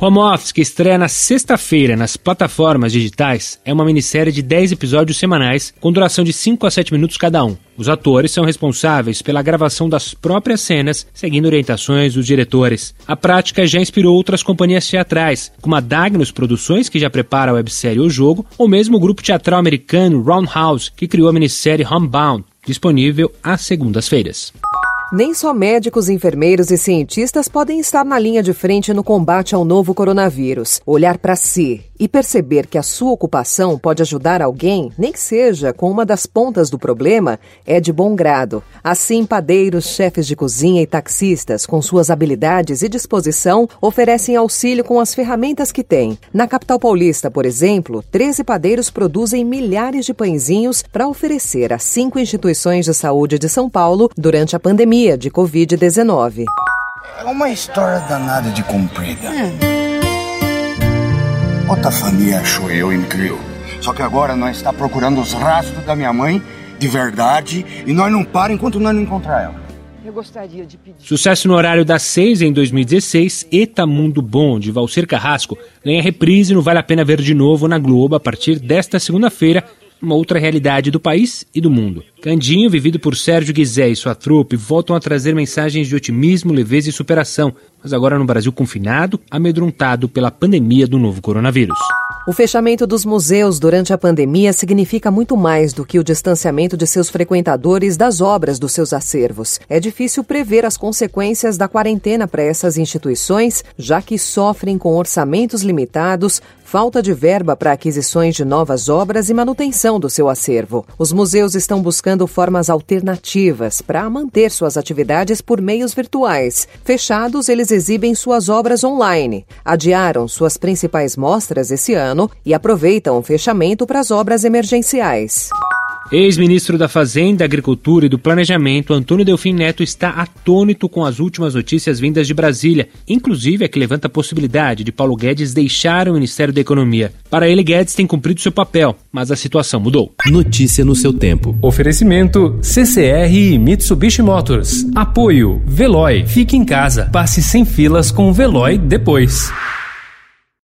Home Office, que estreia na sexta-feira nas plataformas digitais, é uma minissérie de 10 episódios semanais com duração de 5 a 7 minutos cada um. Os atores são responsáveis pela gravação das próprias cenas, seguindo orientações dos diretores. A prática já inspirou outras companhias teatrais, como a Dagnos Produções, que já prepara a websérie O Jogo, ou mesmo o grupo teatral americano Roundhouse, que criou a minissérie Homebound, disponível às segundas-feiras. Nem só médicos, enfermeiros e cientistas podem estar na linha de frente no combate ao novo coronavírus. Olhar para si e perceber que a sua ocupação pode ajudar alguém, nem que seja com uma das pontas do problema, é de bom grado. Assim, padeiros, chefes de cozinha e taxistas, com suas habilidades e disposição, oferecem auxílio com as ferramentas que têm. Na capital paulista, por exemplo, 13 padeiros produzem milhares de pãezinhos para oferecer a cinco instituições de saúde de São Paulo durante a pandemia de Covid-19. É uma história danada de comprida. Hum. Outra família achou eu e me criou. Só que agora nós está procurando os rastros da minha mãe de verdade e nós não para enquanto nós não encontrar ela. Eu gostaria de pedir. Sucesso no horário das seis em 2016, Eta Mundo Bom, de Valcer Carrasco, ganha reprise no Vale a Pena Ver de Novo na Globo a partir desta segunda-feira, uma outra realidade do país e do mundo. Candinho, vivido por Sérgio Guizé e sua trupe, voltam a trazer mensagens de otimismo, leveza e superação, mas agora no Brasil confinado, amedrontado pela pandemia do novo coronavírus. O fechamento dos museus durante a pandemia significa muito mais do que o distanciamento de seus frequentadores das obras dos seus acervos. É difícil prever as consequências da quarentena para essas instituições, já que sofrem com orçamentos limitados, falta de verba para aquisições de novas obras e manutenção do seu acervo. Os museus estão buscando formas alternativas para manter suas atividades por meios virtuais. Fechados, eles exibem suas obras online. Adiaram suas principais mostras esse ano e aproveitam o fechamento para as obras emergenciais. Ex-ministro da Fazenda, Agricultura e do Planejamento, Antônio Delfim Neto, está atônito com as últimas notícias vindas de Brasília, inclusive a que levanta a possibilidade de Paulo Guedes deixar o Ministério da Economia. Para ele, Guedes tem cumprido seu papel, mas a situação mudou. Notícia no seu tempo. Oferecimento CCR e Mitsubishi Motors. Apoio Veloy. Fique em casa. Passe sem filas com o Veloy depois.